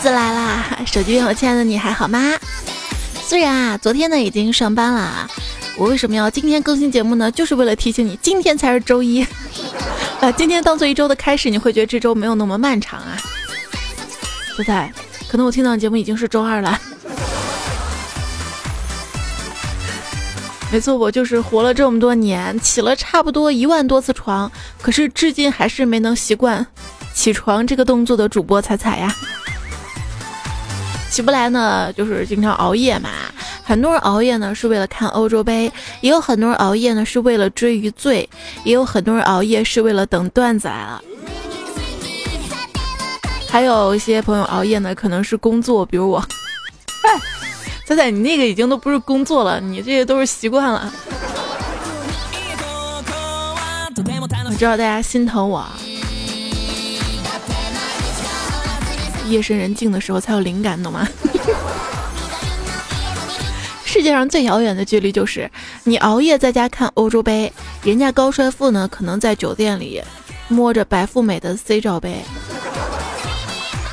子来啦！手机边我亲爱的你还好吗？虽然啊，昨天呢已经上班了，我为什么要今天更新节目呢？就是为了提醒你，今天才是周一，把 今天当做一周的开始，你会觉得这周没有那么漫长啊。现在，可能我听到节目已经是周二了。没错，我就是活了这么多年，起了差不多一万多次床，可是至今还是没能习惯起床这个动作的主播彩彩呀。起不来呢，就是经常熬夜嘛。很多人熬夜呢是为了看欧洲杯，也有很多人熬夜呢是为了追余罪，也有很多人熬夜是为了等段子来了。还有一些朋友熬夜呢，可能是工作，比如我。哎仔仔，你那个已经都不是工作了，你这些都是习惯了。我知道大家心疼我。夜深人静的时候才有灵感，懂吗？世界上最遥远的距离就是你熬夜在家看欧洲杯，人家高帅富呢可能在酒店里摸着白富美的 C 罩杯。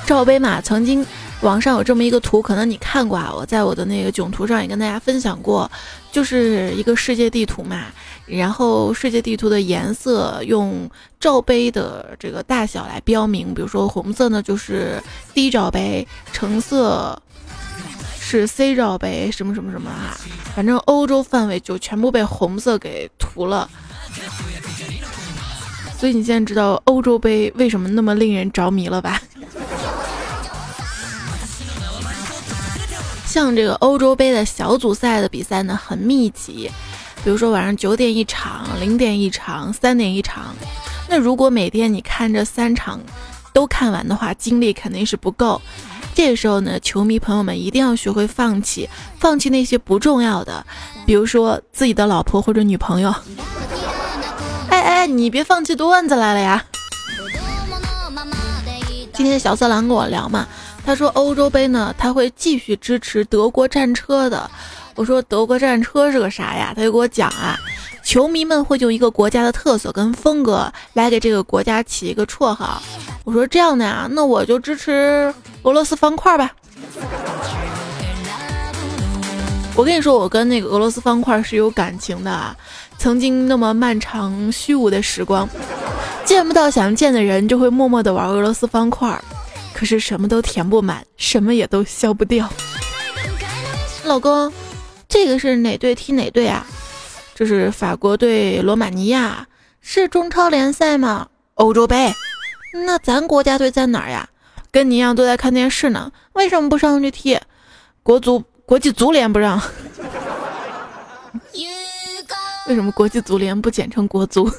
罩杯嘛，曾经。网上有这么一个图，可能你看过啊。我在我的那个囧图上也跟大家分享过，就是一个世界地图嘛。然后世界地图的颜色用罩杯的这个大小来标明，比如说红色呢就是 D 罩杯，橙色是 C 罩杯，什么什么什么啊。反正欧洲范围就全部被红色给涂了。所以你现在知道欧洲杯为什么那么令人着迷了吧？像这个欧洲杯的小组赛的比赛呢，很密集，比如说晚上九点一场，零点一场，三点一场。那如果每天你看这三场都看完的话，精力肯定是不够。这个时候呢，球迷朋友们一定要学会放弃，放弃那些不重要的，比如说自己的老婆或者女朋友。哎哎，你别放弃段子来了呀！今天小色狼跟我聊嘛。他说欧洲杯呢，他会继续支持德国战车的。我说德国战车是个啥呀？他就给我讲啊，球迷们会用一个国家的特色跟风格来给这个国家起一个绰号。我说这样的呀，那我就支持俄罗斯方块吧。我跟你说，我跟那个俄罗斯方块是有感情的啊，曾经那么漫长虚无的时光，见不到想见的人，就会默默的玩俄罗斯方块。可是什么都填不满，什么也都消不掉。老公，这个是哪队踢哪队啊？这是法国对罗马尼亚，是中超联赛吗？欧洲杯？那咱国家队在哪儿呀？跟你一样都在看电视呢，为什么不上去踢？国足国际足联不让。为什么国际足联不简称国足？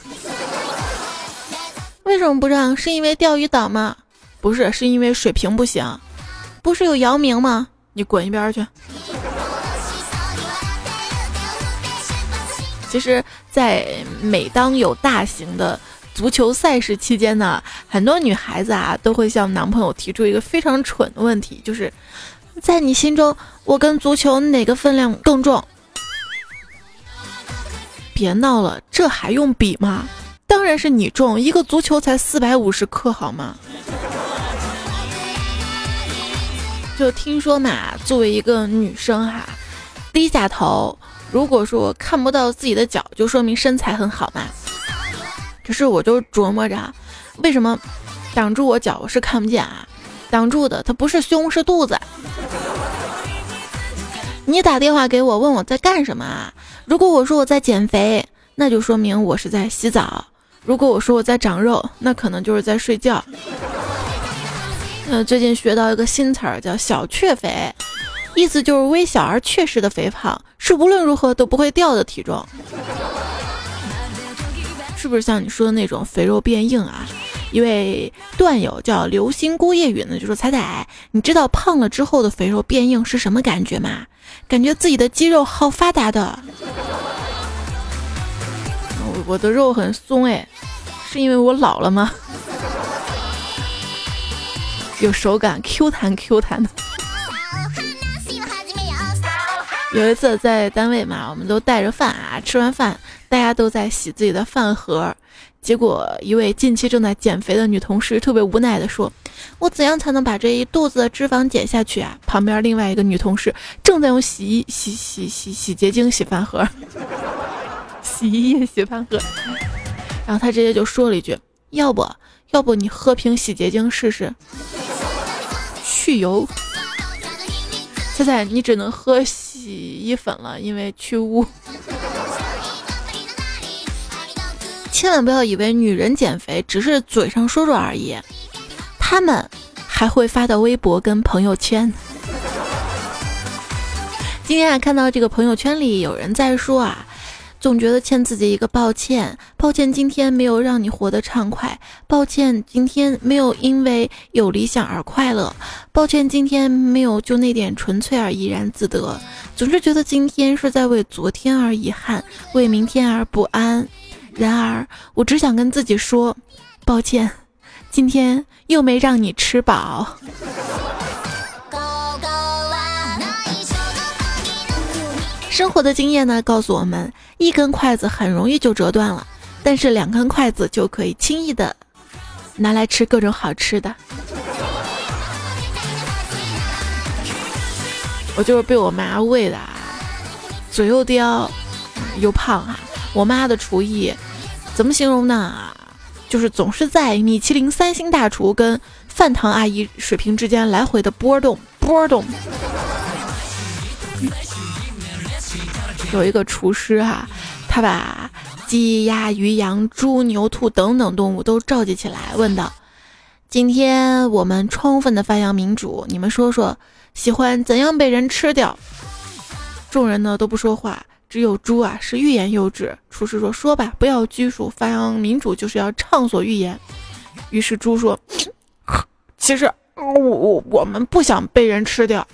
为什么不让？是因为钓鱼岛吗？不是，是因为水平不行。不是有姚明吗？你滚一边去。其实，在每当有大型的足球赛事期间呢，很多女孩子啊都会向男朋友提出一个非常蠢的问题，就是在你心中，我跟足球哪个分量更重？别闹了，这还用比吗？当然是你重，一个足球才四百五十克，好吗？就听说嘛，作为一个女生哈，低下头，如果说看不到自己的脚，就说明身材很好嘛。可是我就琢磨着，为什么挡住我脚我是看不见啊？挡住的它不是胸是肚子。你打电话给我问我在干什么啊？如果我说我在减肥，那就说明我是在洗澡；如果我说我在长肉，那可能就是在睡觉。呃，最近学到一个新词儿，叫“小雀肥”，意思就是微小而确实的肥胖，是无论如何都不会掉的体重。是不是像你说的那种肥肉变硬啊？一位段友叫流星孤夜雨呢，就说：“彩彩，你知道胖了之后的肥肉变硬是什么感觉吗？感觉自己的肌肉好发达的。我我的肉很松哎，是因为我老了吗？”有手感，Q 弹 Q 弹的。有一次在单位嘛，我们都带着饭啊，吃完饭大家都在洗自己的饭盒，结果一位近期正在减肥的女同事特别无奈的说：“我怎样才能把这一肚子的脂肪减下去啊？旁边另外一个女同事正在用洗衣 洗洗洗洗洁精洗饭盒，洗衣液洗饭盒，然后他直接就说了一句：“要不要不你喝瓶洗洁精试试，去油。”现在你只能喝洗衣粉了，因为去污。千万不要以为女人减肥只是嘴上说说而已，她们还会发到微博跟朋友圈。今天啊，看到这个朋友圈里有人在说啊。总觉得欠自己一个抱歉，抱歉今天没有让你活得畅快，抱歉今天没有因为有理想而快乐，抱歉今天没有就那点纯粹而怡然自得，总是觉得今天是在为昨天而遗憾，为明天而不安。然而，我只想跟自己说，抱歉，今天又没让你吃饱。生活的经验呢，告诉我们，一根筷子很容易就折断了，但是两根筷子就可以轻易的拿来吃各种好吃的。我就是被我妈喂的，嘴又刁又胖哈。我妈的厨艺怎么形容呢？就是总是在米其林三星大厨跟饭堂阿姨水平之间来回的波动波动。有一个厨师哈，他把鸡鸭鱼羊猪牛兔等等动物都召集起来，问道：“今天我们充分的发扬民主，你们说说，喜欢怎样被人吃掉？”众人呢都不说话，只有猪啊是欲言又止。厨师说：“说吧，不要拘束，发扬民主就是要畅所欲言。”于是猪说：“ 其实我我我们不想被人吃掉。”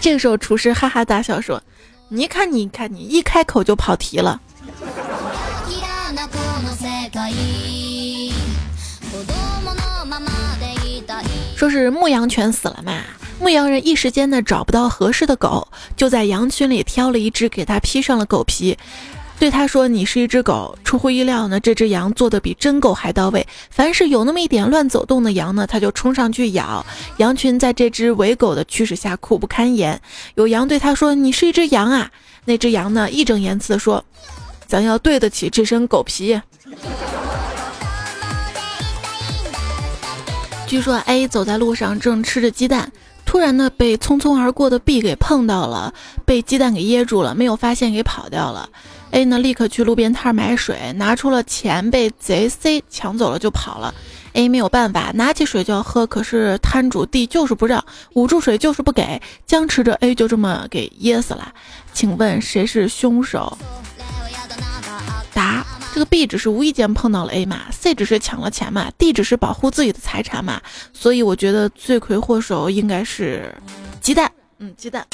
这个时候厨师哈哈大笑说。你看，你看，你一开口就跑题了。说是牧羊犬死了嘛，牧羊人一时间呢找不到合适的狗，就在羊群里挑了一只，给它披上了狗皮。对他说：“你是一只狗。”出乎意料呢，这只羊做的比真狗还到位。凡是有那么一点乱走动的羊呢，他就冲上去咬。羊群在这只伪狗的驱使下苦不堪言。有羊对他说：“你是一只羊啊！”那只羊呢，义正言辞地说：“咱要对得起这身狗皮。”据说 A 走在路上正吃着鸡蛋，突然呢被匆匆而过的 B 给碰到了，被鸡蛋给噎住了，没有发现给跑掉了。A 呢，立刻去路边摊买水，拿出了钱，被贼 C 抢走了就跑了。A 没有办法，拿起水就要喝，可是摊主 D 就是不让，捂住水就是不给，僵持着 A 就这么给噎死了。请问谁是凶手？答：这个 B 只是无意间碰到了 A 嘛，C 只是抢了钱嘛，D 只是保护自己的财产嘛，所以我觉得罪魁祸首应该是鸡蛋。嗯，鸡蛋。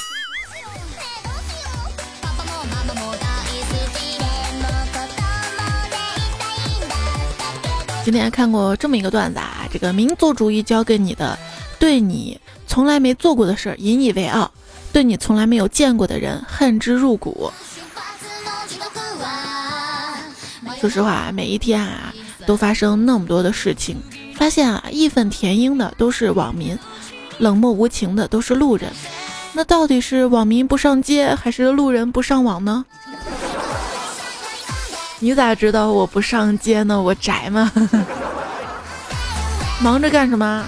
今天看过这么一个段子啊，这个民族主义教给你的，对你从来没做过的事引以为傲，对你从来没有见过的人恨之入骨。说实话，每一天啊，都发生那么多的事情，发现啊，义愤填膺的都是网民，冷漠无情的都是路人，那到底是网民不上街，还是路人不上网呢？你咋知道我不上街呢？我宅吗？忙着干什么？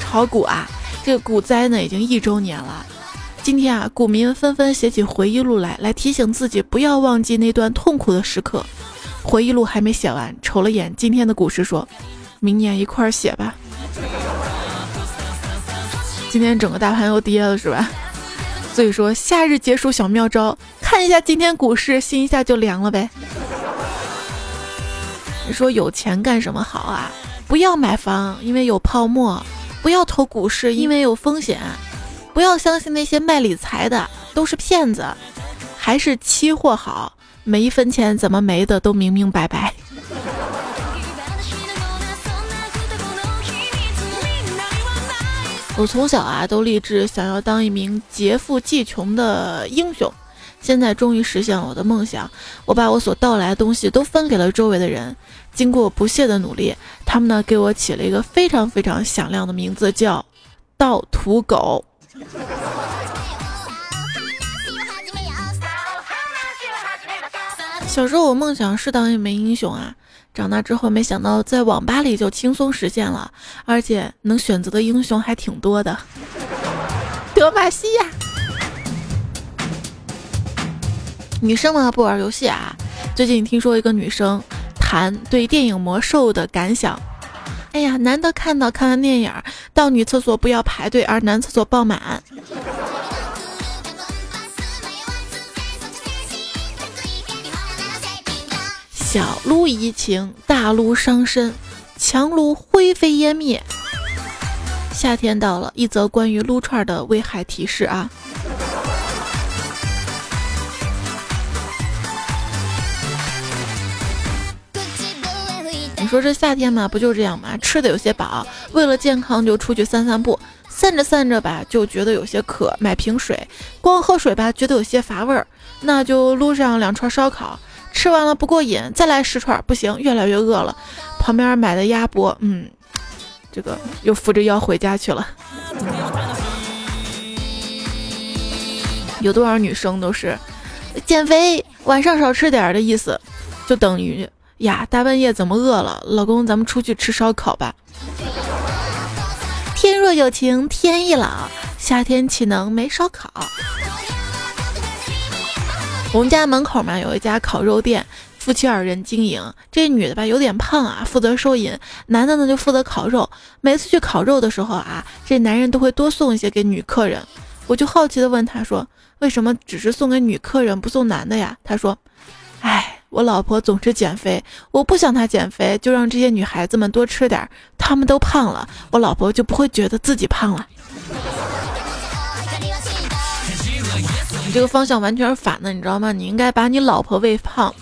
炒股啊！这个股灾呢已经一周年了。今天啊，股民纷纷写起回忆录来，来提醒自己不要忘记那段痛苦的时刻。回忆录还没写完，瞅了眼今天的股市，说明年一块儿写吧。今天整个大盘又跌了，是吧？所以说，夏日解暑小妙招，看一下今天股市，心一下就凉了呗。你说有钱干什么好啊？不要买房，因为有泡沫；不要投股市，因为有风险；不要相信那些卖理财的，都是骗子。还是期货好，每一分钱怎么没的都明明白白。我从小啊都立志想要当一名劫富济穷的英雄。现在终于实现了我的梦想，我把我所盗来的东西都分给了周围的人。经过不懈的努力，他们呢给我起了一个非常非常响亮的名字，叫“盗土狗”。小时候我梦想是当一枚英雄啊，长大之后没想到在网吧里就轻松实现了，而且能选择的英雄还挺多的。德玛西亚，女生嘛不玩游戏啊。最近听说一个女生谈对电影《魔兽》的感想，哎呀，难得看到看完电影到女厕所不要排队，而男厕所爆满。小撸怡情，大撸伤身，强撸灰飞烟灭。夏天到了，一则关于撸串的危害提示啊！你说这夏天嘛，不就这样嘛？吃的有些饱，为了健康就出去散散步，散着散着吧，就觉得有些渴，买瓶水，光喝水吧，觉得有些乏味儿，那就撸上两串烧烤。吃完了不过瘾，再来十串不行，越来越饿了。旁边买的鸭脖，嗯，这个又扶着腰回家去了。有多少女生都是减肥，晚上少吃点的意思，就等于呀，大半夜怎么饿了？老公，咱们出去吃烧烤吧。天若有情天亦老，夏天岂能没烧烤？我们家门口嘛有一家烤肉店，夫妻二人经营。这女的吧有点胖啊，负责收银；男的呢就负责烤肉。每次去烤肉的时候啊，这男人都会多送一些给女客人。我就好奇的问他说：“为什么只是送给女客人不送男的呀？”他说：“哎，我老婆总是减肥，我不想她减肥，就让这些女孩子们多吃点，她们都胖了，我老婆就不会觉得自己胖了。”你这个方向完全是反的，你知道吗？你应该把你老婆喂胖，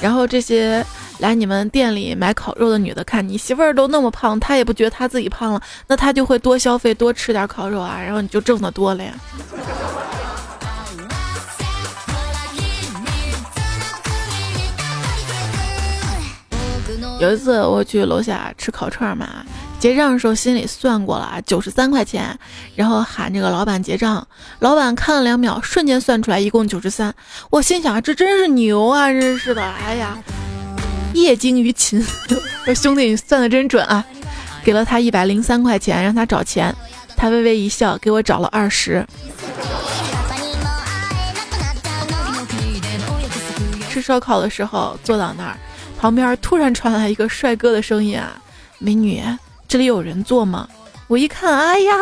然后这些来你们店里买烤肉的女的，看你媳妇儿都那么胖，她也不觉得她自己胖了，那她就会多消费，多吃点烤肉啊，然后你就挣得多了呀。有一次我去楼下吃烤串嘛。结账的时候心里算过了啊，九十三块钱，然后喊这个老板结账，老板看了两秒，瞬间算出来一共九十三。我心想这真是牛啊，真是的，哎呀，业精于勤，兄弟你算的真准啊！给了他一百零三块钱，让他找钱，他微微一笑，给我找了二十。吃烧烤的时候坐到那儿，旁边突然传来一个帅哥的声音啊，美女。这里有人坐吗？我一看，哎呀，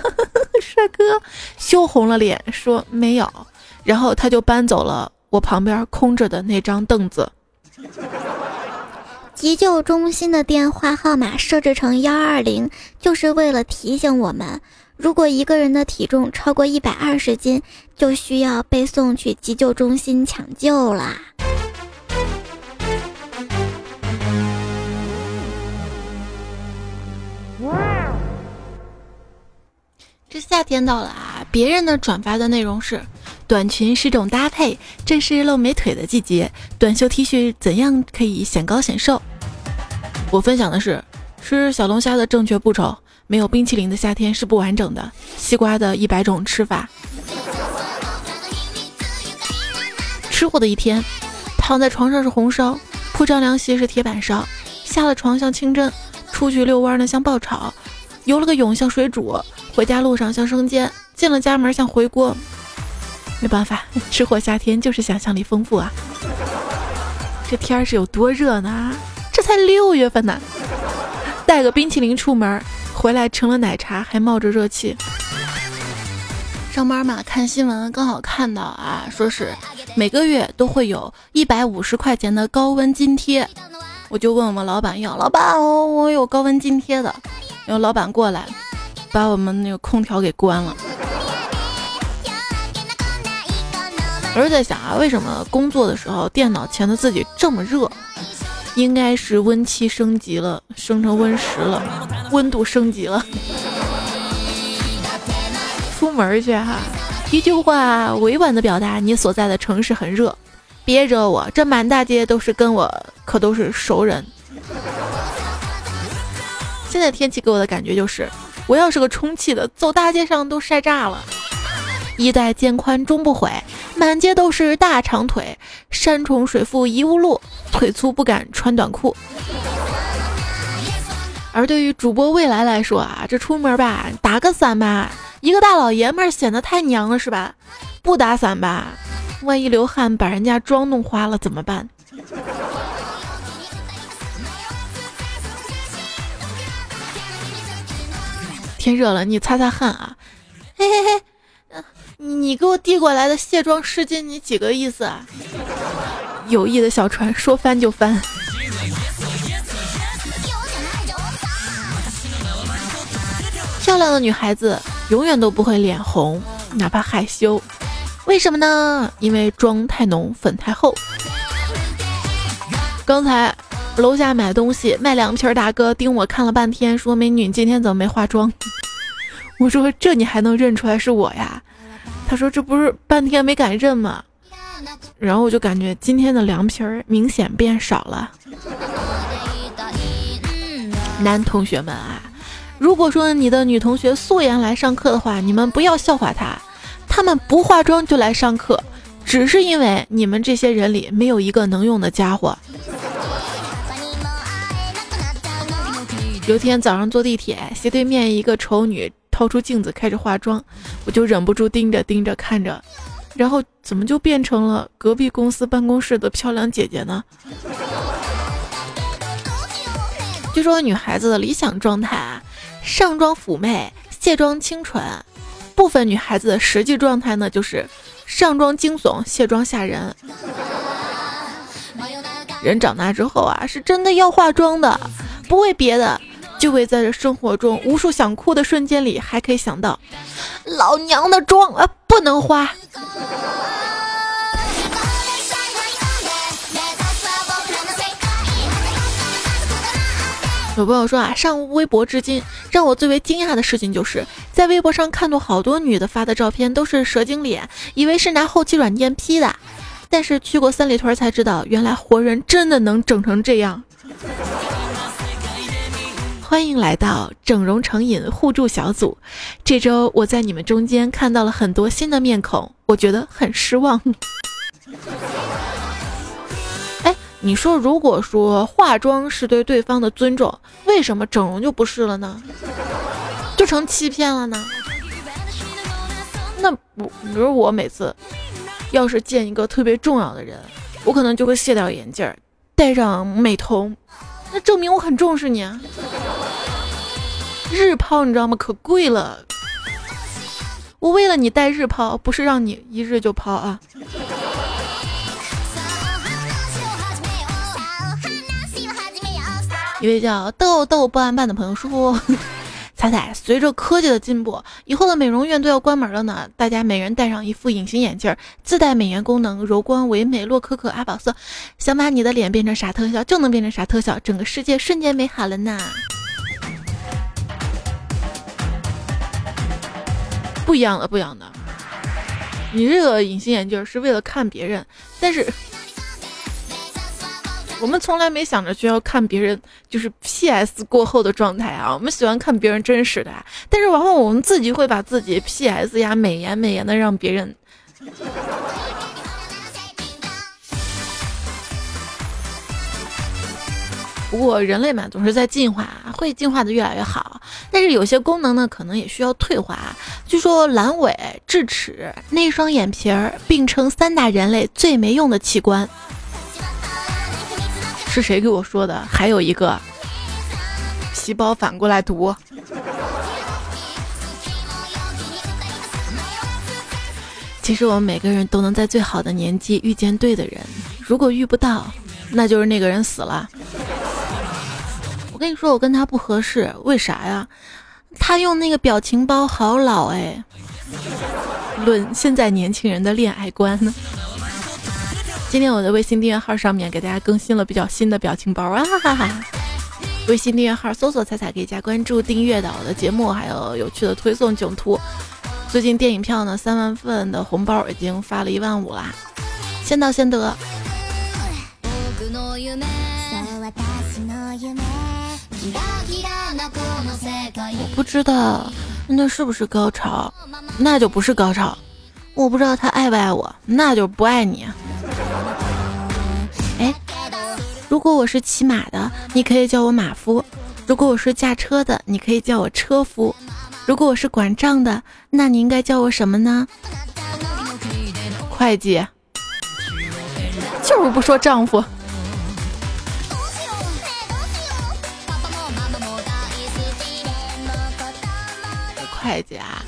帅哥，羞红了脸，说没有。然后他就搬走了我旁边空着的那张凳子。急救中心的电话号码设置成幺二零，就是为了提醒我们，如果一个人的体重超过一百二十斤，就需要被送去急救中心抢救啦。这夏天到了啊！别人的转发的内容是：短裙是种搭配，正是露美腿的季节。短袖 T 恤怎样可以显高显瘦？我分享的是：吃小龙虾的正确步骤。没有冰淇淋的夏天是不完整的。西瓜的一百种吃法。吃货的一天，躺在床上是红烧，铺张凉席是铁板烧，下了床像清蒸，出去遛弯呢像爆炒，游了个泳像水煮。回家路上像生煎，进了家门像回锅。没办法，吃货夏天就是想象力丰富啊！这天儿是有多热呢？这才六月份呢，带个冰淇淋出门，回来成了奶茶，还冒着热气。上班嘛，看新闻刚好看到啊，说是每个月都会有一百五十块钱的高温津贴。我就问我们老板要，老板，我我有高温津贴的。然后老板过来。把我们那个空调给关了。我是在想啊，为什么工作的时候电脑前的自己这么热？应该是温七升级了，升成温十了，温度升级了。出门去哈，一句话委婉的表达你所在的城市很热，别惹我，这满大街都是跟我可都是熟人。现在天气给我的感觉就是，我要是个充气的，走大街上都晒炸了。衣带渐宽终不悔，满街都是大长腿，山重水复疑无路，腿粗不敢穿短裤。而对于主播未来来说啊，这出门吧，打个伞吧，一个大老爷们儿显得太娘了是吧？不打伞吧，万一流汗把人家妆弄花了怎么办？天热了，你擦擦汗啊！嘿嘿嘿，你给我递过来的卸妆湿巾，你几个意思啊？友谊的小船说翻就翻。漂亮的女孩子永远都不会脸红，哪怕害羞。为什么呢？因为妆太浓，粉太厚。刚才楼下买东西，卖凉皮儿大哥盯我看了半天，说：“美女，你今天怎么没化妆？” 我说：“这你还能认出来是我呀？”他说：“这不是半天没敢认吗？”然后我就感觉今天的凉皮儿明显变少了。男同学们啊！如果说你的女同学素颜来上课的话，你们不要笑话她，她们不化妆就来上课，只是因为你们这些人里没有一个能用的家伙。有天早上坐地铁，斜对面一个丑女掏出镜子开始化妆，我就忍不住盯着盯着看着，然后怎么就变成了隔壁公司办公室的漂亮姐姐呢？据说女孩子的理想状态啊。上妆妩媚，卸妆清纯。部分女孩子的实际状态呢，就是上妆惊悚，卸妆吓人。人长大之后啊，是真的要化妆的，不为别的，就会在这生活中无数想哭的瞬间里，还可以想到，老娘的妆啊，不能花。有朋友说啊，上微博至今让我最为惊讶的事情，就是在微博上看到好多女的发的照片都是蛇精脸，以为是拿后期软件 P 的，但是去过三里屯才知道，原来活人真的能整成这样。欢迎来到整容成瘾互助小组，这周我在你们中间看到了很多新的面孔，我觉得很失望。哎你说，如果说化妆是对对方的尊重，为什么整容就不是了呢？就成欺骗了呢？那我，比如我每次要是见一个特别重要的人，我可能就会卸掉眼镜，戴上美瞳，那证明我很重视你啊。日抛你知道吗？可贵了。我为了你带日抛，不是让你一日就抛啊。一位叫豆豆不安伴的朋友说：“彩彩，随着科技的进步，以后的美容院都要关门了呢。大家每人戴上一副隐形眼镜，自带美颜功能，柔光唯美，洛可可阿宝色，想把你的脸变成啥特效就能变成啥特效，整个世界瞬间美好了呢。不一样的，不一样的。你这个隐形眼镜是为了看别人，但是。”我们从来没想着需要看别人就是 P.S 过后的状态啊，我们喜欢看别人真实的，但是往往我们自己会把自己 P.S 呀美颜美颜的让别人。不过人类嘛总是在进化，会进化的越来越好，但是有些功能呢可能也需要退化。据说阑尾、智齿、内双眼皮儿并称三大人类最没用的器官。是谁给我说的？还有一个皮包反过来读。其实我们每个人都能在最好的年纪遇见对的人，如果遇不到，那就是那个人死了。我跟你说，我跟他不合适，为啥呀？他用那个表情包好老哎。论现在年轻人的恋爱观呢？今天我的微信订阅号上面给大家更新了比较新的表情包啊哈哈哈！微信订阅号搜索“彩彩”可以加关注订阅的我的节目，还有有趣的推送囧图。最近电影票呢，三万份的红包已经发了一万五啦，先到先得。我不知道那是不是高潮，那就不是高潮。我不知道他爱不爱我，那就不爱你。哎，如果我是骑马的，你可以叫我马夫；如果我是驾车的，你可以叫我车夫；如果我是管账的，那你应该叫我什么呢？会计。就是不说丈夫。会计啊，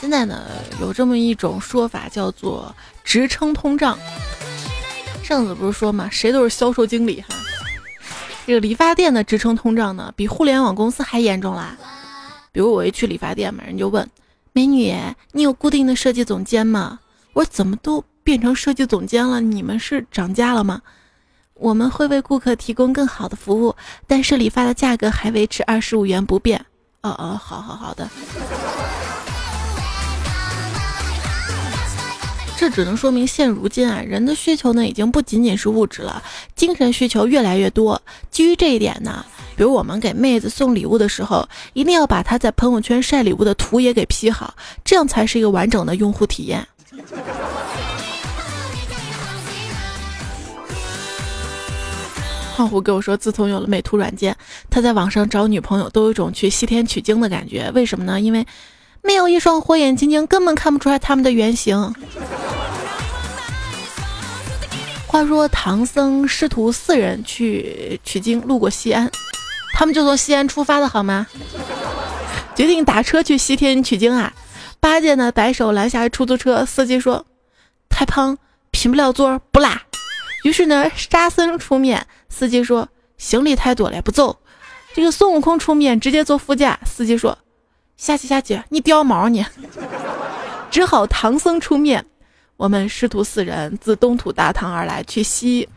现在呢有这么一种说法，叫做职称通胀。上次不是说嘛，谁都是销售经理哈。这个理发店的职称通胀呢，比互联网公司还严重啦。比如我一去理发店嘛，人就问美女，你有固定的设计总监吗？我说怎么都变成设计总监了？你们是涨价了吗？我们会为顾客提供更好的服务，但是理发的价格还维持二十五元不变。哦哦，好好好的。这只能说明现如今啊，人的需求呢已经不仅仅是物质了，精神需求越来越多。基于这一点呢，比如我们给妹子送礼物的时候，一定要把她在朋友圈晒礼物的图也给 P 好，这样才是一个完整的用户体验。胖虎跟我说，自从有了美图软件，他在网上找女朋友都有一种去西天取经的感觉。为什么呢？因为没有一双火眼金睛，根本看不出来他们的原型。话说唐僧师徒四人去取经，路过西安，他们就从西安出发的好吗？决定打车去西天取经啊！八戒呢，摆手拦下出租车司机说：“太胖，拼不了座，不拉。”于是呢，沙僧出面。司机说：“行李太多了，不走。”这个孙悟空出面，直接坐副驾。司机说：“下去下去，你掉毛你。”只好唐僧出面。我们师徒四人自东土大唐而来，去西。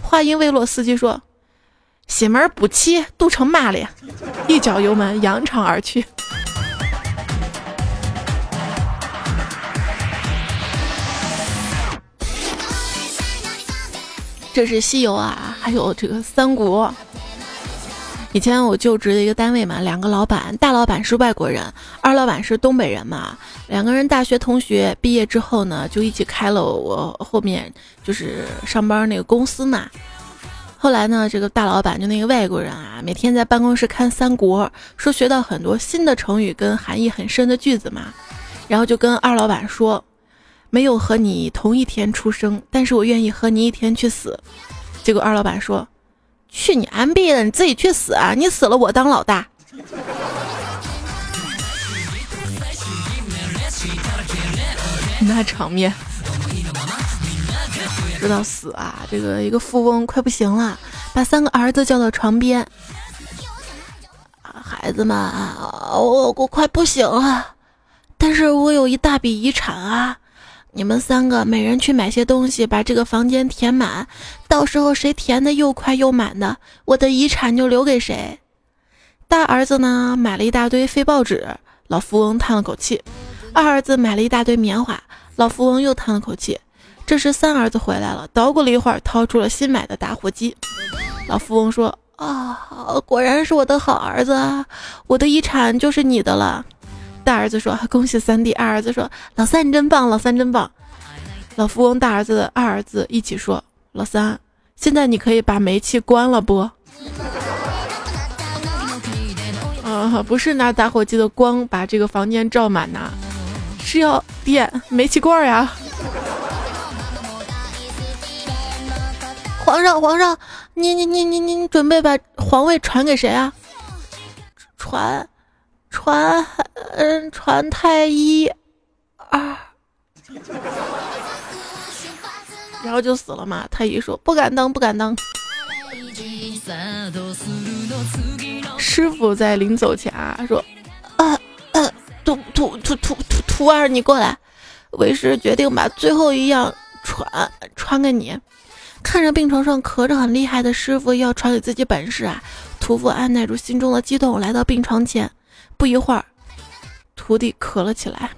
话音未落，司机说：“西门不骑，堵成马了。”一脚油门，扬长而去。这是西游啊，还有这个三国。以前我就职的一个单位嘛，两个老板，大老板是外国人，二老板是东北人嘛。两个人大学同学，毕业之后呢，就一起开了我后面就是上班那个公司嘛。后来呢，这个大老板就那个外国人啊，每天在办公室看三国，说学到很多新的成语跟含义很深的句子嘛，然后就跟二老板说。没有和你同一天出生，但是我愿意和你一天去死。结果二老板说：“去你安逼的，你自己去死啊！你死了我当老大。”那场面。说到死啊，这个一个富翁快不行了，把三个儿子叫到床边。孩子们，我我快不行了，但是我有一大笔遗产啊。你们三个每人去买些东西，把这个房间填满。到时候谁填的又快又满的，我的遗产就留给谁。大儿子呢，买了一大堆废报纸，老富翁叹了口气；二儿子买了一大堆棉花，老富翁又叹了口气。这时三儿子回来了，捣鼓了一会儿，掏出了新买的打火机。老富翁说：“啊，果然是我的好儿子，我的遗产就是你的了。”大儿子说：“恭喜三弟。”二儿子说：“老三你真棒，老三真棒。”老富翁大儿子二儿子一起说：“老三，现在你可以把煤气关了不？” 啊，不是拿打火机的光把这个房间照满呐，是要点煤气罐呀。皇上，皇上，你你你你你准备把皇位传给谁啊？传。传，嗯，传太医，啊，然后就死了嘛。太医说不敢当，不敢当。师傅在临走前啊说，啊，徒徒徒徒徒徒儿，你过来。为师决定把最后一样传传给你。看着病床上咳着很厉害的师傅要传给自己本事啊，屠夫按耐住心中的激动，来到病床前。不一会儿，徒弟咳了起来。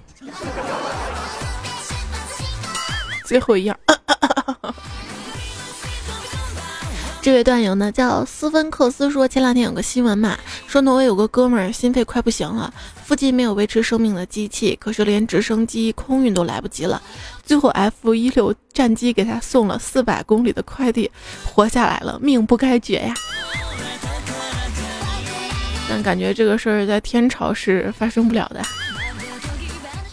最后一样。这位段友呢叫斯芬克斯，说前两天有个新闻嘛，说挪威有个哥们儿心肺快不行了，附近没有维持生命的机器，可是连直升机空运都来不及了，最后 F 一六战机给他送了四百公里的快递，活下来了，命不该绝呀。但感觉这个事儿在天朝是发生不了的。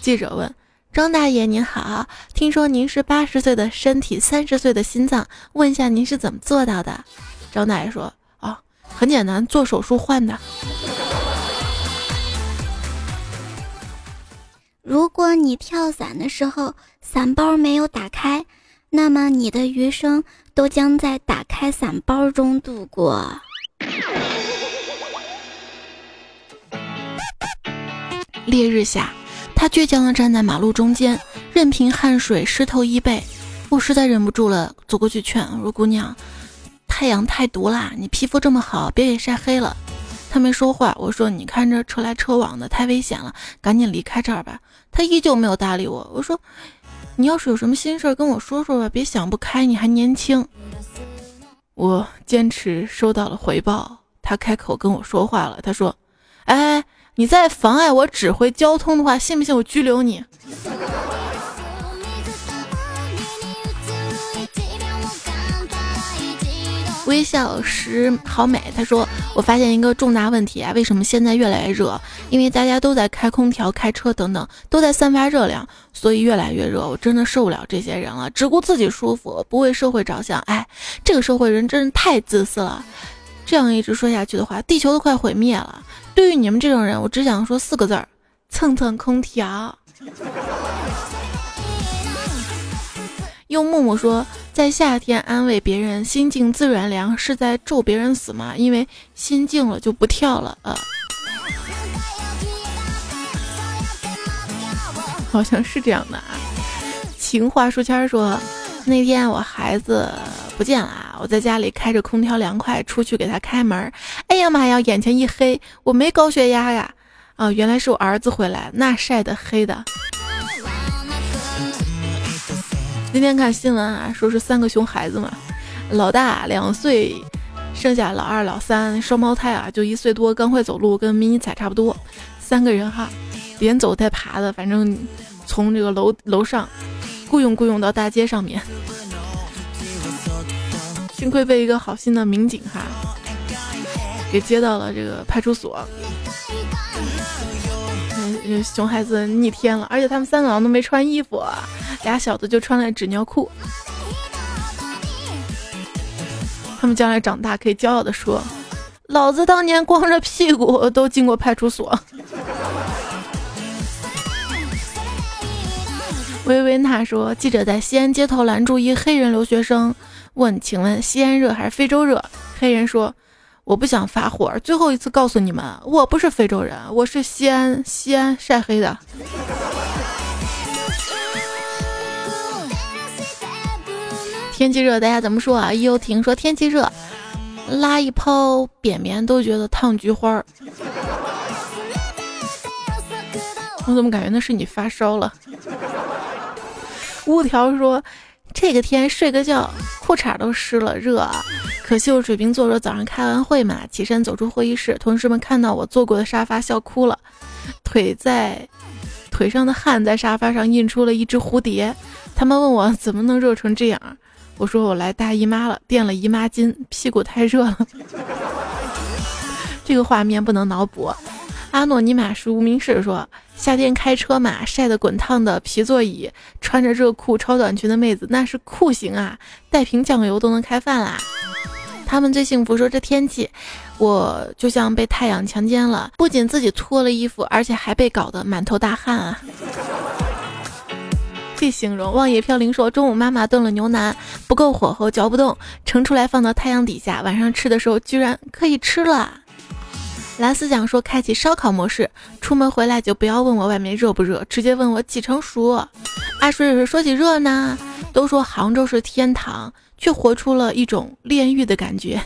记者问。张大爷您好，听说您是八十岁的身体，三十岁的心脏，问一下您是怎么做到的？张大爷说：啊，很简单，做手术换的。如果你跳伞的时候伞包没有打开，那么你的余生都将在打开伞包中度过。烈日下。他倔强地站在马路中间，任凭汗水湿透衣背。我实在忍不住了，走过去劝我说：“姑娘，太阳太毒啦，你皮肤这么好，别给晒黑了。”他没说话。我说：“你看这车来车往的，太危险了，赶紧离开这儿吧。”他依旧没有搭理我。我说：“你要是有什么心事跟我说说吧，别想不开，你还年轻。”我坚持收到了回报。他开口跟我说话了，他说：“哎。”你再妨碍我指挥交通的话，信不信我拘留你？微笑时好美。他说：“我发现一个重大问题啊，为什么现在越来越热？因为大家都在开空调、开车等等，都在散发热量，所以越来越热。我真的受不了这些人了，只顾自己舒服，不为社会着想。哎，这个社会人真是太自私了。这样一直说下去的话，地球都快毁灭了。”对于你们这种人，我只想说四个字儿：蹭蹭空调。用木木说，在夏天安慰别人心静自然凉，是在咒别人死吗？因为心静了就不跳了。呃，好像是这样的啊。情话书签说，那天我孩子。不见了啊，我在家里开着空调凉快，出去给他开门。哎呀妈呀，眼前一黑，我没高血压呀！啊，原来是我儿子回来，那晒的黑的。今天看新闻啊，说是三个熊孩子嘛，老大两岁，剩下老二老三双胞胎啊，就一岁多，刚会走路，跟迷你彩差不多。三个人哈，连走带爬的，反正从这个楼楼上雇佣雇佣到大街上面。幸亏被一个好心的民警哈给接到了这个派出所。熊孩子逆天了，而且他们三个人都没穿衣服，俩小子就穿了纸尿裤。他们将来长大可以骄傲的说：“老子当年光着屁股都进过派出所。”薇薇娜说：“记者在西安街头拦住一黑人留学生。”问，请问西安热还是非洲热？黑人说：“我不想发火，最后一次告诉你们，我不是非洲人，我是西安西安晒黑的。”天气热，大家怎么说啊？悠婷说天气热，拉一泡便便都觉得烫菊花。我怎么感觉那是你发烧了？乌条说。这个天睡个觉，裤衩都湿了，热啊！可惜我水瓶座说早上开完会嘛，起身走出会议室，同事们看到我坐过的沙发，笑哭了。腿在腿上的汗在沙发上印出了一只蝴蝶。他们问我怎么能热成这样，我说我来大姨妈了，垫了姨妈巾，屁股太热了。这个画面不能脑补。阿诺尼玛是无名氏说。夏天开车嘛，晒得滚烫的皮座椅，穿着热裤、超短裙的妹子，那是酷刑啊！带瓶酱油都能开饭啦。他们最幸福，说这天气，我就像被太阳强奸了，不仅自己脱了衣服，而且还被搞得满头大汗啊！这形容。望野飘零说，中午妈妈炖了牛腩，不够火候，嚼不动，盛出来放到太阳底下，晚上吃的时候居然可以吃了。蓝思讲说：“开启烧烤模式，出门回来就不要问我外面热不热，直接问我几成熟。”阿水水说起热呢，都说杭州是天堂，却活出了一种炼狱的感觉。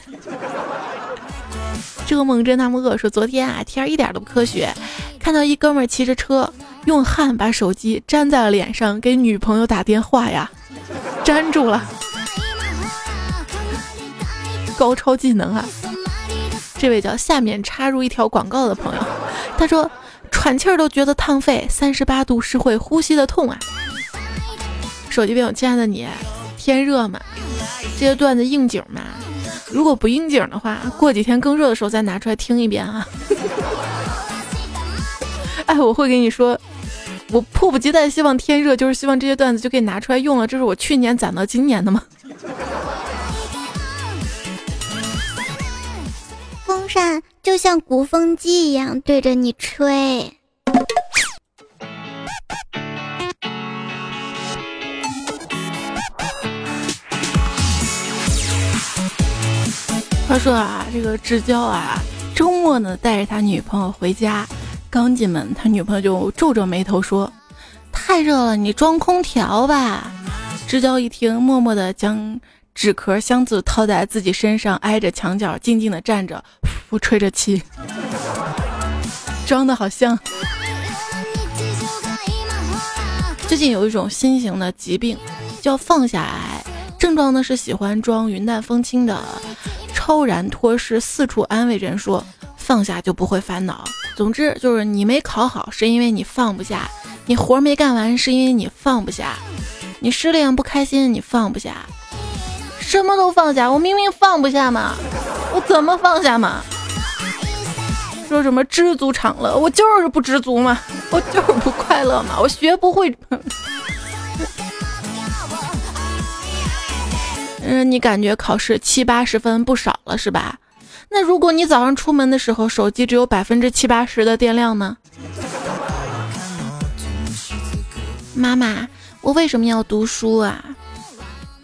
这个梦真他们恶说：“昨天啊，天儿一点都不科学，看到一哥们骑着车用汗把手机粘在了脸上给女朋友打电话呀，粘住了，高超技能啊！这位叫下面插入一条广告的朋友，他说喘气儿都觉得烫肺，三十八度是会呼吸的痛啊！手机边有亲爱的你，天热嘛，这些段子应景嘛？如果不应景的话，过几天更热的时候再拿出来听一遍啊！哎，我会给你说，我迫不及待希望天热，就是希望这些段子就可以拿出来用了。这是我去年攒到今年的吗？扇就像鼓风机一样对着你吹。他说啊，这个志交啊，周末呢带着他女朋友回家，刚进门，他女朋友就皱着眉头说：“太热了，你装空调吧。”志交一听，默默的将纸壳箱子套在自己身上，挨着墙角静静的站着，呼吹着气，装的好像。最近有一种新型的疾病，叫放下癌，症状呢是喜欢装云淡风轻的。超然脱失，四处安慰人说：“放下就不会烦恼。”总之就是你没考好，是因为你放不下；你活没干完，是因为你放不下；你失恋不开心，你放不下。什么都放下，我明明放不下嘛，我怎么放下嘛？说什么知足常乐，我就是不知足嘛，我就是不快乐嘛，我学不会。嗯，你感觉考试七八十分不少了是吧？那如果你早上出门的时候手机只有百分之七八十的电量呢？妈妈，我为什么要读书啊？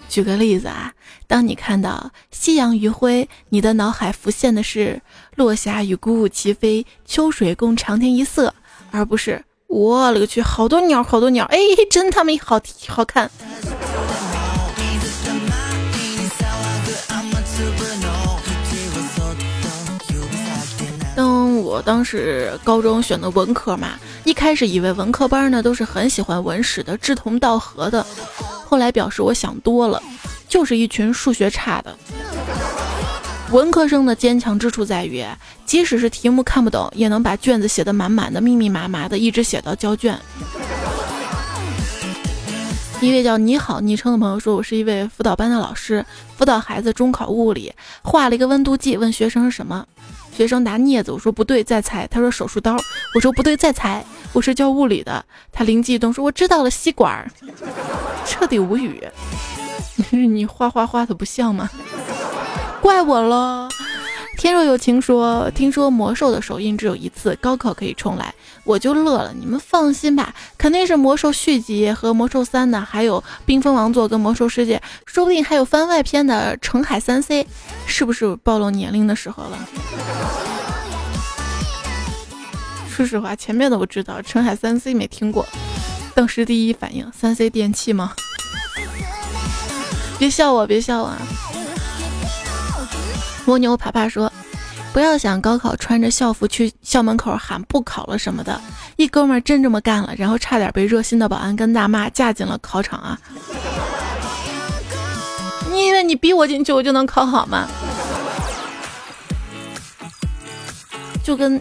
举个例子啊，当你看到夕阳余晖，你的脑海浮现的是落霞与孤鹜齐飞，秋水共长天一色，而不是我了个去，好多鸟，好多鸟，哎，真他妈好好看。我当时高中选的文科嘛，一开始以为文科班呢都是很喜欢文史的、志同道合的，后来表示我想多了，就是一群数学差的。文科生的坚强之处在于，即使是题目看不懂，也能把卷子写得满满的、密密麻麻的，一直写到交卷。一位叫你好昵称的朋友说，我是一位辅导班的老师，辅导孩子中考物理，画了一个温度计，问学生是什么。学生拿镊子，我说不对，再猜。他说手术刀，我说不对，再猜。我是教物理的，他灵机一动说我知道了，吸管儿，彻底无语。你画画画的不像吗？怪我喽。天若有情说，听说魔兽的首映只有一次，高考可以重来，我就乐了。你们放心吧，肯定是魔兽续集和魔兽三呢，还有冰封王座跟魔兽世界，说不定还有番外篇的澄海三 C，是不是暴露年龄的时候了？说实话，前面的我知道，澄海三 C 没听过。当时第一反应，三 C 电器吗？别笑我，别笑我。蜗牛爬爬说：“不要想高考穿着校服去校门口喊不考了什么的。”一哥们真这么干了，然后差点被热心的保安跟大妈架进了考场啊！你以为你逼我进去，我就能考好吗？就跟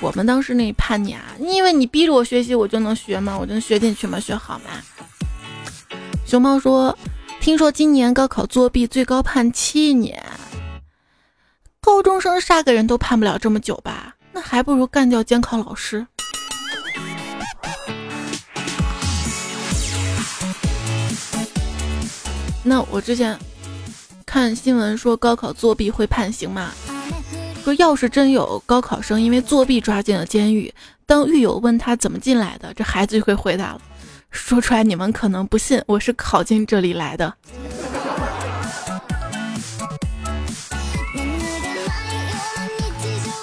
我们当时那叛逆啊！你以为你逼着我学习，我就能学吗？我就能学进去吗？学好吗？熊猫说：“听说今年高考作弊最高判七年。”高中生杀个人都判不了这么久吧？那还不如干掉监考老师。那我之前看新闻说高考作弊会判刑吗？说要是真有高考生因为作弊抓进了监狱，当狱友问他怎么进来的，这孩子就会回答了，说出来你们可能不信，我是考进这里来的。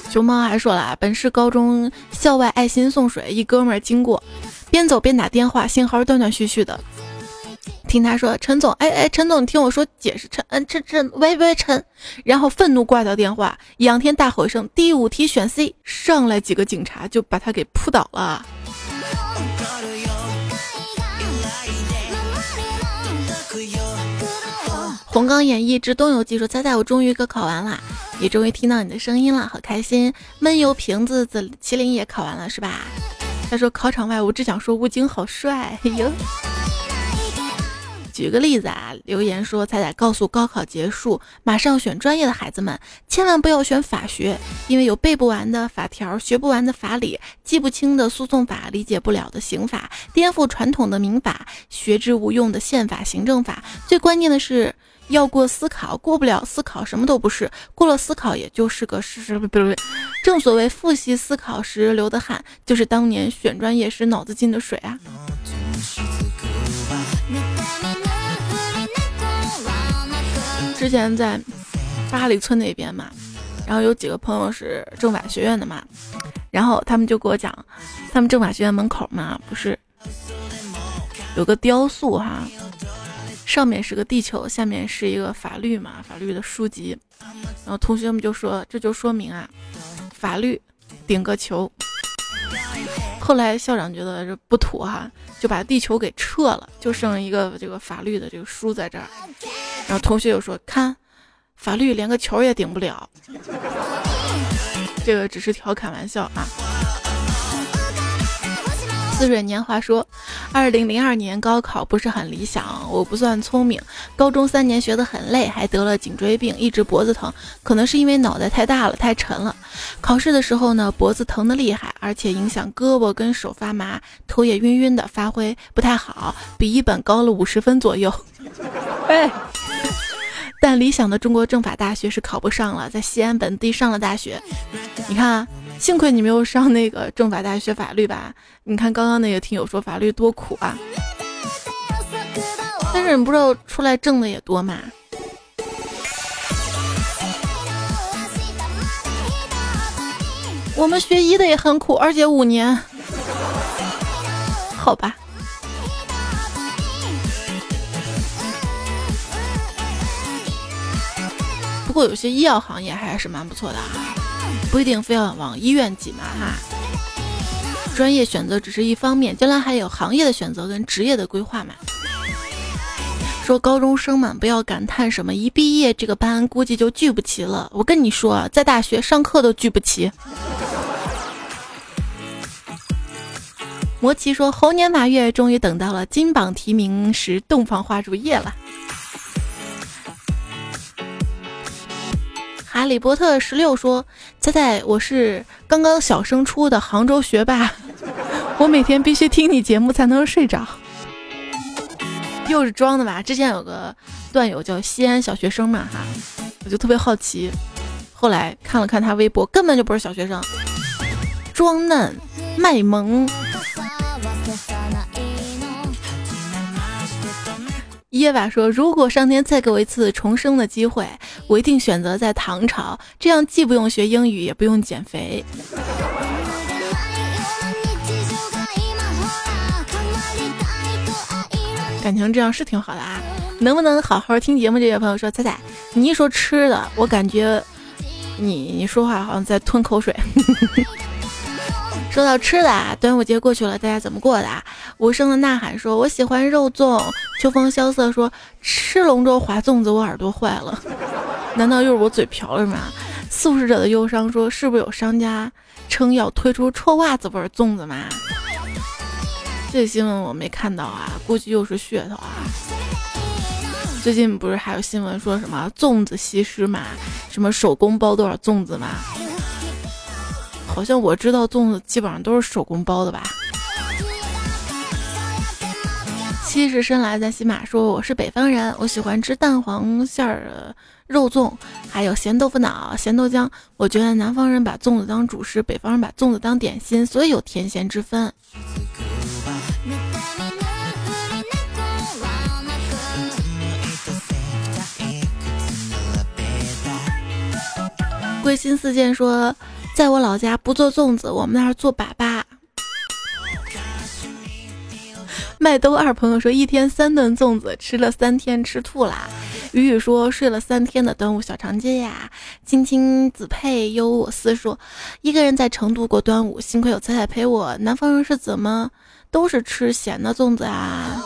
熊猫还说了，本市高中校外爱心送水，一哥们儿经过，边走边打电话，信号断断续续的。听他说，陈总，哎哎，陈总，你听我说解释，陈，嗯，陈陈，喂喂，陈，然后愤怒挂掉电话，仰天大吼一声，第五题选 C，上来几个警察就把他给扑倒了。红钢演绎之东游记说：猜猜我终于高考完了，也终于听到你的声音了，好开心。闷油瓶子子麒麟也考完了是吧？他说考场外我只想说吴京好帅哟。举个例子啊，留言说彩彩告诉高考结束马上选专业的孩子们，千万不要选法学，因为有背不完的法条，学不完的法理，记不清的诉讼法，理解不了的刑法，颠覆传统的民法，学之无用的宪法、行政法。最关键的是要过思考，过不了思考什么都不是，过了思考也就是个事实。不不不，正所谓复习思考时流的汗，就是当年选专业时脑子进的水啊。之前在八里村那边嘛，然后有几个朋友是政法学院的嘛，然后他们就给我讲，他们政法学院门口嘛，不是有个雕塑哈，上面是个地球，下面是一个法律嘛，法律的书籍，然后同学们就说，这就说明啊，法律顶个球。后来校长觉得这不妥哈，就把地球给撤了，就剩一个这个法律的这个书在这儿。然后同学又说：“看，法律连个球也顶不了。”这个只是调侃玩笑啊。似水年华说，二零零二年高考不是很理想，我不算聪明，高中三年学得很累，还得了颈椎病，一直脖子疼，可能是因为脑袋太大了，太沉了。考试的时候呢，脖子疼得厉害，而且影响胳膊跟手发麻，头也晕晕的，发挥不太好，比一本高了五十分左右。哎，但理想的中国政法大学是考不上了，在西安本地上了大学，你看。幸亏你没有上那个政法大学法律吧？你看刚刚那个听友说法律多苦啊，但是你不知道出来挣的也多嘛。我们学医的也很苦，而且五年，好吧。不过有些医药行业还是蛮不错的啊。不一定非要往医院挤嘛哈，专业选择只是一方面，将来还有行业的选择跟职业的规划嘛。说高中生们不要感叹什么一毕业这个班估计就聚不齐了，我跟你说，在大学上课都聚不齐。魔奇说猴年马月终于等到了金榜题名时洞房花烛夜了。哈利波特十六说：“猜猜我是刚刚小升初的杭州学霸，我每天必须听你节目才能睡着。”又是装的吧？之前有个段友叫西安小学生嘛哈，我就特别好奇，后来看了看他微博，根本就不是小学生，装嫩卖萌。耶娃说：“如果上天再给我一次重生的机会，我一定选择在唐朝，这样既不用学英语，也不用减肥。”感情这样是挺好的啊！能不能好好听节目？这位朋友说：“彩彩，你一说吃的，我感觉你你说话好像在吞口水。”说到吃的，啊，端午节过去了，大家怎么过的啊？无声的呐喊说：“我喜欢肉粽。”秋风萧瑟说：“吃龙舟划粽子，我耳朵坏了。难道又是我嘴瓢了吗？”素食者的忧伤说：“是不是有商家称要推出臭袜子味粽子吗？”这新闻我没看到啊，估计又是噱头啊。最近不是还有新闻说什么粽子西施嘛？什么手工包多少粽子嘛？好像我知道粽子基本上都是手工包的吧。七十深来在喜马说我是北方人，我喜欢吃蛋黄馅儿的肉粽，还有咸豆腐脑、咸豆浆。我觉得南方人把粽子当主食，北方人把粽子当点心，所以有甜咸之分。归心似箭说。在我老家不做粽子，我们那儿做粑粑。麦兜二朋友说一天三顿粽子，吃了三天吃吐啦。雨雨说睡了三天的端午小长街呀。青青子佩忧我思说一个人在成都过端午，幸亏有彩彩陪我。南方人是怎么都是吃咸的粽子啊？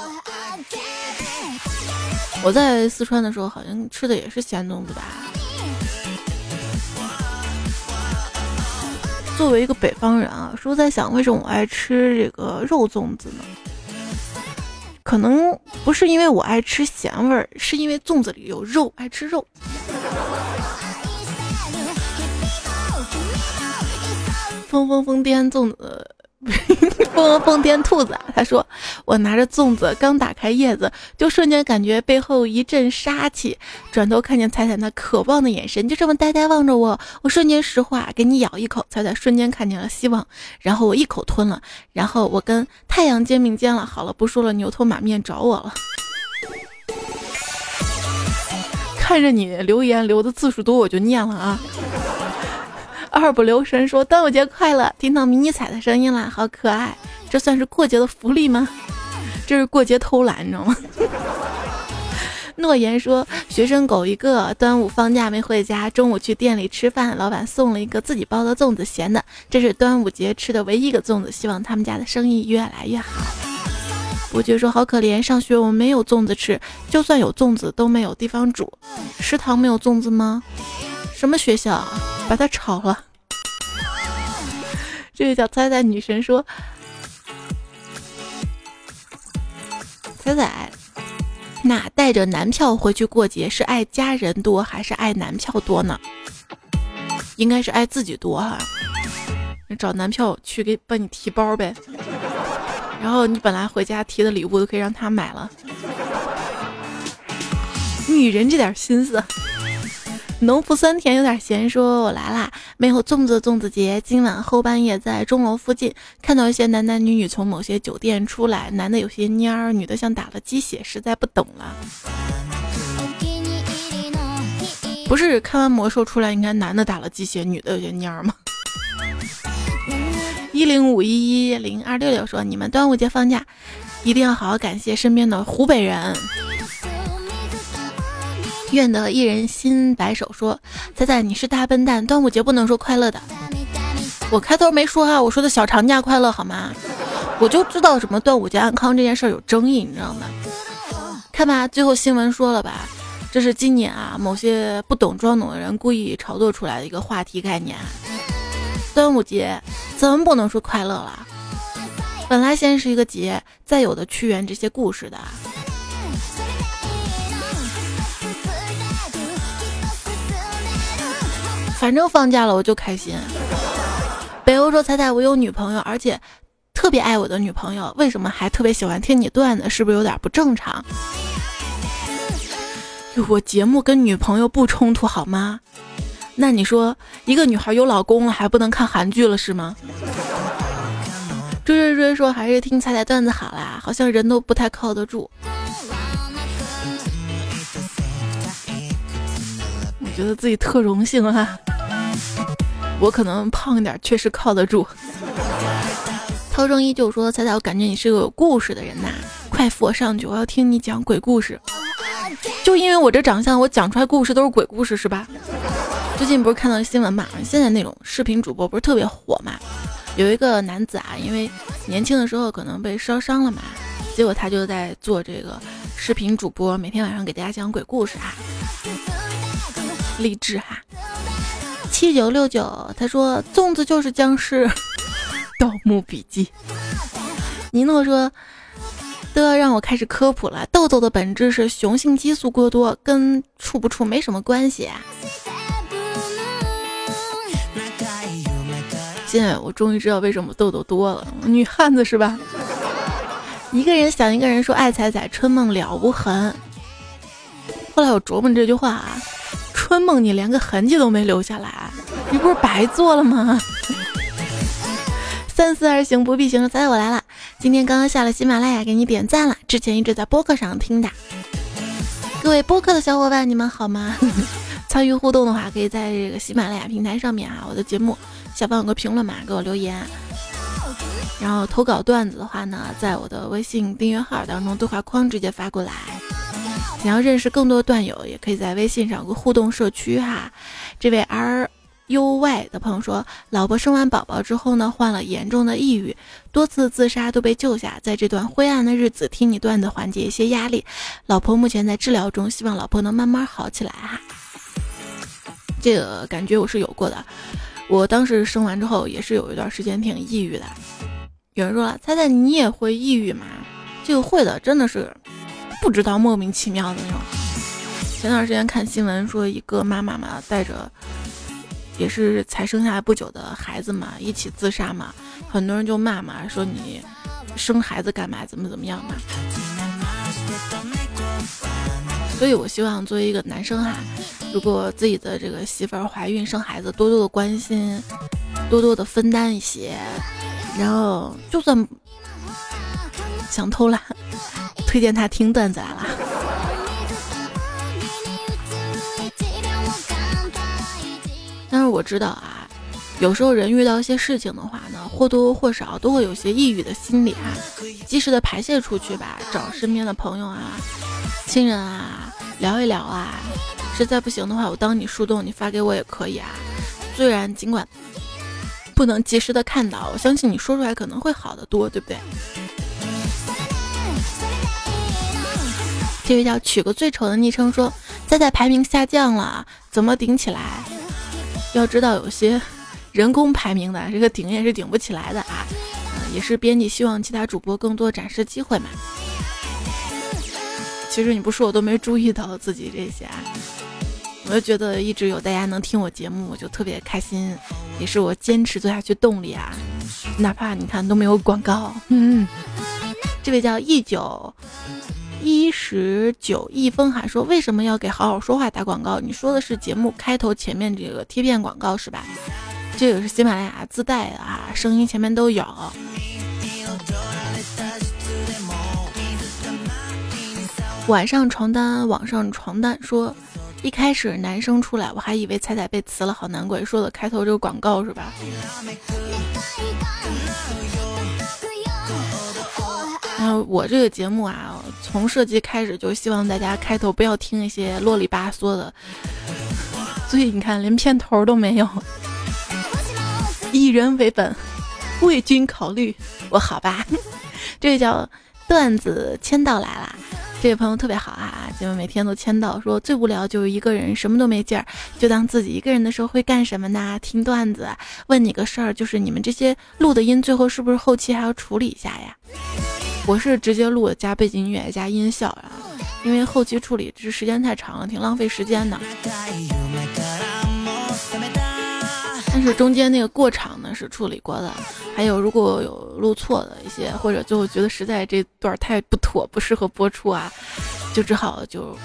我在四川的时候好像吃的也是咸粽子吧。作为一个北方人啊，说在想为什么我爱吃这个肉粽子呢？可能不是因为我爱吃咸味儿，是因为粽子里有肉，爱吃肉。疯疯疯癫粽子。疯疯癫兔子，他说：“我拿着粽子刚打开叶子，就瞬间感觉背后一阵杀气。转头看见彩彩那渴望的眼神，就这么呆呆望着我。我瞬间石化，给你咬一口。彩彩瞬间看见了希望，然后我一口吞了。然后我跟太阳肩并肩了。好了，不说了，牛头马面找我了。看着你留言留的字数多，我就念了啊。”二不留神说端午节快乐，听到迷你彩的声音了，好可爱，这算是过节的福利吗？这是过节偷懒，你知道吗？诺言说学生狗一个，端午放假没回家，中午去店里吃饭，老板送了一个自己包的粽子，咸的，这是端午节吃的唯一一个粽子，希望他们家的生意越来越好。我觉说好可怜，上学我们没有粽子吃，就算有粽子都没有地方煮，食堂没有粽子吗？什么学校？把他炒了。这位叫彩彩女神说：“彩彩，那带着男票回去过节是爱家人多还是爱男票多呢？应该是爱自己多哈。你找男票去给帮你提包呗，然后你本来回家提的礼物都可以让他买了。女人这点心思。”农夫酸甜有点咸，说我来啦！没有粽子粽子节，今晚后半夜在钟楼附近看到一些男男女女从某些酒店出来，男的有些蔫儿，女的像打了鸡血，实在不懂了。不是看完魔兽出来，应该男的打了鸡血，女的有些蔫儿吗？一零五一一零二六六说，你们端午节放假，一定要好好感谢身边的湖北人。愿得一人心白首说：“仔仔，你是大笨蛋，端午节不能说快乐的。我开头没说啊，我说的小长假快乐好吗？我就知道什么端午节安康这件事儿有争议，你知道吗？看吧，最后新闻说了吧，这是今年啊某些不懂装懂的人故意炒作出来的一个话题概念。端午节怎么不能说快乐了？本来先是一个节，再有的屈原这些故事的。”反正放假了我就开心。北欧说：“彩彩，我有女朋友，而且特别爱我的女朋友，为什么还特别喜欢听你段子？是不是有点不正常？”我节目跟女朋友不冲突好吗？那你说，一个女孩有老公了还不能看韩剧了是吗？追追追说还是听彩彩段子好啦，好像人都不太靠得住。我觉得自己特荣幸啊。我可能胖一点，确实靠得住。涛声依旧说：“彩彩，我感觉你是个有故事的人呐，快扶我上去，我要听你讲鬼故事。”就因为我这长相，我讲出来故事都是鬼故事是吧？最近不是看到新闻嘛？现在那种视频主播不是特别火嘛？有一个男子啊，因为年轻的时候可能被烧伤了嘛，结果他就在做这个视频主播，每天晚上给大家讲鬼故事哈，励志哈。七九六九，他说粽子就是僵尸。盗墓笔记。尼诺说都要让我开始科普了，痘痘的本质是雄性激素过多，跟处不处没什么关系啊。现在我终于知道为什么痘痘多了，女汉子是吧？一个人想一个人说爱彩彩，春梦了无痕。后来我琢磨这句话啊。春梦，你连个痕迹都没留下来，你不是白做了吗？三思而行不必行，猜我来了。今天刚刚下了喜马拉雅，给你点赞了。之前一直在播客上听的，各位播客的小伙伴，你们好吗？参与互动的话，可以在这个喜马拉雅平台上面啊，我的节目下方有个评论嘛，给我留言。然后投稿段子的话呢，在我的微信订阅号当中对话框直接发过来。想要认识更多段友，也可以在微信上有个互动社区哈。这位 R U Y 的朋友说，老婆生完宝宝之后呢，患了严重的抑郁，多次自杀都被救下。在这段灰暗的日子，听你段子缓解一些压力。老婆目前在治疗中，希望老婆能慢慢好起来哈。这个感觉我是有过的，我当时生完之后也是有一段时间挺抑郁的。有人说了，猜猜你也会抑郁吗？这个会的，真的是不知道莫名其妙的那种。前段时间看新闻说，一个妈妈嘛带着也是才生下来不久的孩子嘛一起自杀嘛，很多人就骂嘛，说你生孩子干嘛？怎么怎么样嘛？所以我希望作为一个男生哈，如果自己的这个媳妇儿怀孕生孩子，多多的关心，多多的分担一些。然后，就算想偷懒，推荐他听段子来了。但是我知道啊，有时候人遇到一些事情的话呢，或多或少都会有些抑郁的心理啊，及时的排泄出去吧，找身边的朋友啊、亲人啊聊一聊啊。实在不行的话，我当你树洞，你发给我也可以啊。虽然尽管。不能及时的看到，我相信你说出来可能会好得多，对不对？这位叫取个最丑的昵称说，在在排名下降了，怎么顶起来？要知道有些人工排名的，这个顶也是顶不起来的啊。也是编辑希望其他主播更多展示机会嘛。其实你不说我都没注意到自己这些。我就觉得一直有大家能听我节目，我就特别开心，也是我坚持做下去动力啊！哪怕你看都没有广告。嗯，这位叫一九一十九一风哈说，为什么要给好好说话打广告？你说的是节目开头前面这个贴片广告是吧？这个是喜马拉雅自带的啊，声音前面都有。晚上床单，网上床单说。一开始男生出来，我还以为彩彩被辞了，好难过。说的开头这个广告是吧？然后我这个节目啊，从设计开始就希望大家开头不要听一些啰里吧嗦的，所以你看连片头都没有。以人为本，为君考虑，我好吧？这个叫段子签到来啦。这位朋友特别好啊，结果每天都签到，说最无聊就是一个人，什么都没劲儿，就当自己一个人的时候会干什么呢？听段子。问你个事儿，就是你们这些录的音，最后是不是后期还要处理一下呀？我是直接录加背景音乐加音效啊，因为后期处理这时间太长了，挺浪费时间的。但是中间那个过场呢是处理过的，还有如果有录错的一些，或者最后觉得实在这段太不妥，不适合播出啊，就只好就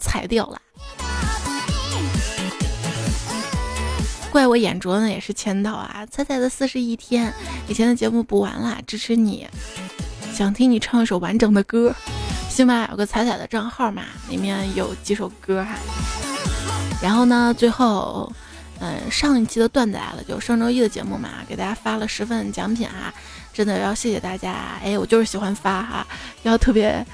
裁掉了。怪我眼拙呢，也是签到啊！彩彩的四十一天，以前的节目补完了，支持你，想听你唱一首完整的歌。喜马有个彩彩的账号嘛，里面有几首歌哈。然后呢，最后。嗯，上一期的段子来了，就上周一的节目嘛，给大家发了十份奖品哈，真的要谢谢大家。哎，我就是喜欢发哈，要特别，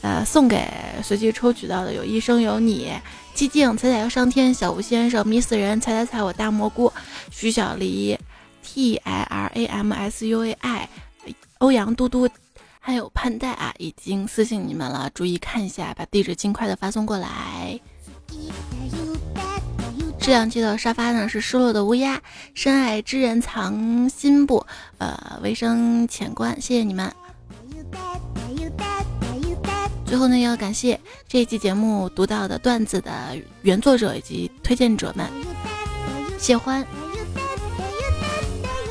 呃，送给随机抽取到的有一生有你、寂静、彩彩要上天、小吴先生、迷死人、踩踩踩我大蘑菇、徐小黎、T I R A M S U A I、欧阳嘟嘟，还有盼带啊，已经私信你们了，注意看一下，把地址尽快的发送过来。这两期的沙发呢是失落的乌鸦，深爱之人藏心部，呃，微生浅观，谢谢你们。最后呢，要感谢这一期节目读到的段子的原作者以及推荐者们，谢欢。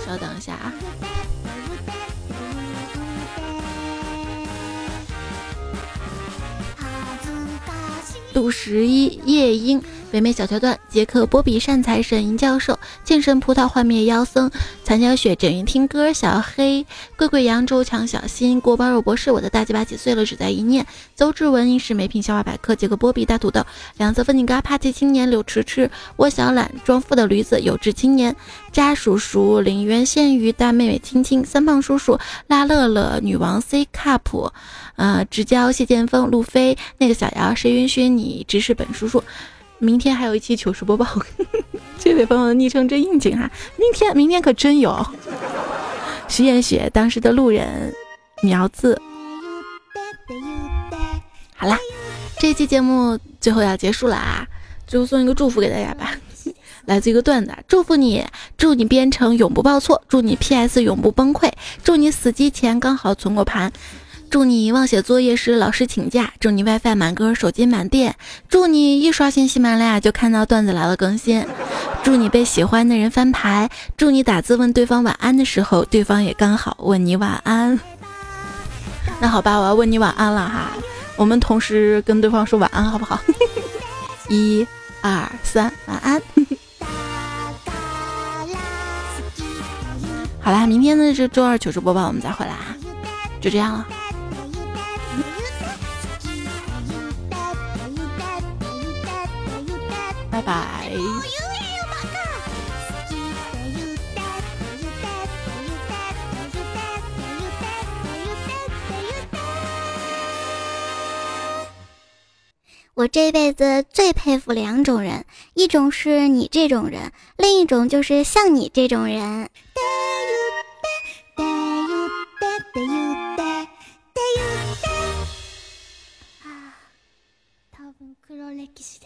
稍等一下啊，杜十一夜莺。北美小桥段，杰克波比善财神银教授，剑神葡萄幻灭妖僧，残小雪枕云听歌，小黑贵贵扬州抢小新，锅包肉博士，我的大鸡巴几岁了，只在一念，邹志文影视美品笑话百科，杰克波比大土豆，两色粉底嘎帕奇青年柳迟迟，窝小懒装富的驴子有志青年，渣叔叔林渊仙鱼大妹妹青青，三胖叔叔拉乐乐女王 C cup，呃直交谢剑锋路飞那个小瑶谁允许你指使本叔叔？明天还有一期糗事播报。这位朋友的昵称真应景哈，明天明天可真有。徐艳雪，当时的路人，苗子。好啦，这期节目最后要结束了啊，最后送一个祝福给大家吧，来自一个段子，祝福你，祝你编程永不报错，祝你 PS 永不崩溃，祝你死机前刚好存过盘。祝你忘写作业时老师请假，祝你 WiFi 满格手机满电，祝你一刷新喜马拉雅就看到段子来了更新，祝你被喜欢的人翻牌，祝你打字问对方晚安的时候，对方也刚好问你晚安。那好吧，我要问你晚安了哈，我们同时跟对方说晚安好不好？一、二、三，晚安。好啦，明天呢是周二糗事播报，我们再回来啊，就这样了。拜拜。我这辈子最佩服两种人，一种是你这种人，另一种就是像你这种人。あ、多分黒歴史ですわ。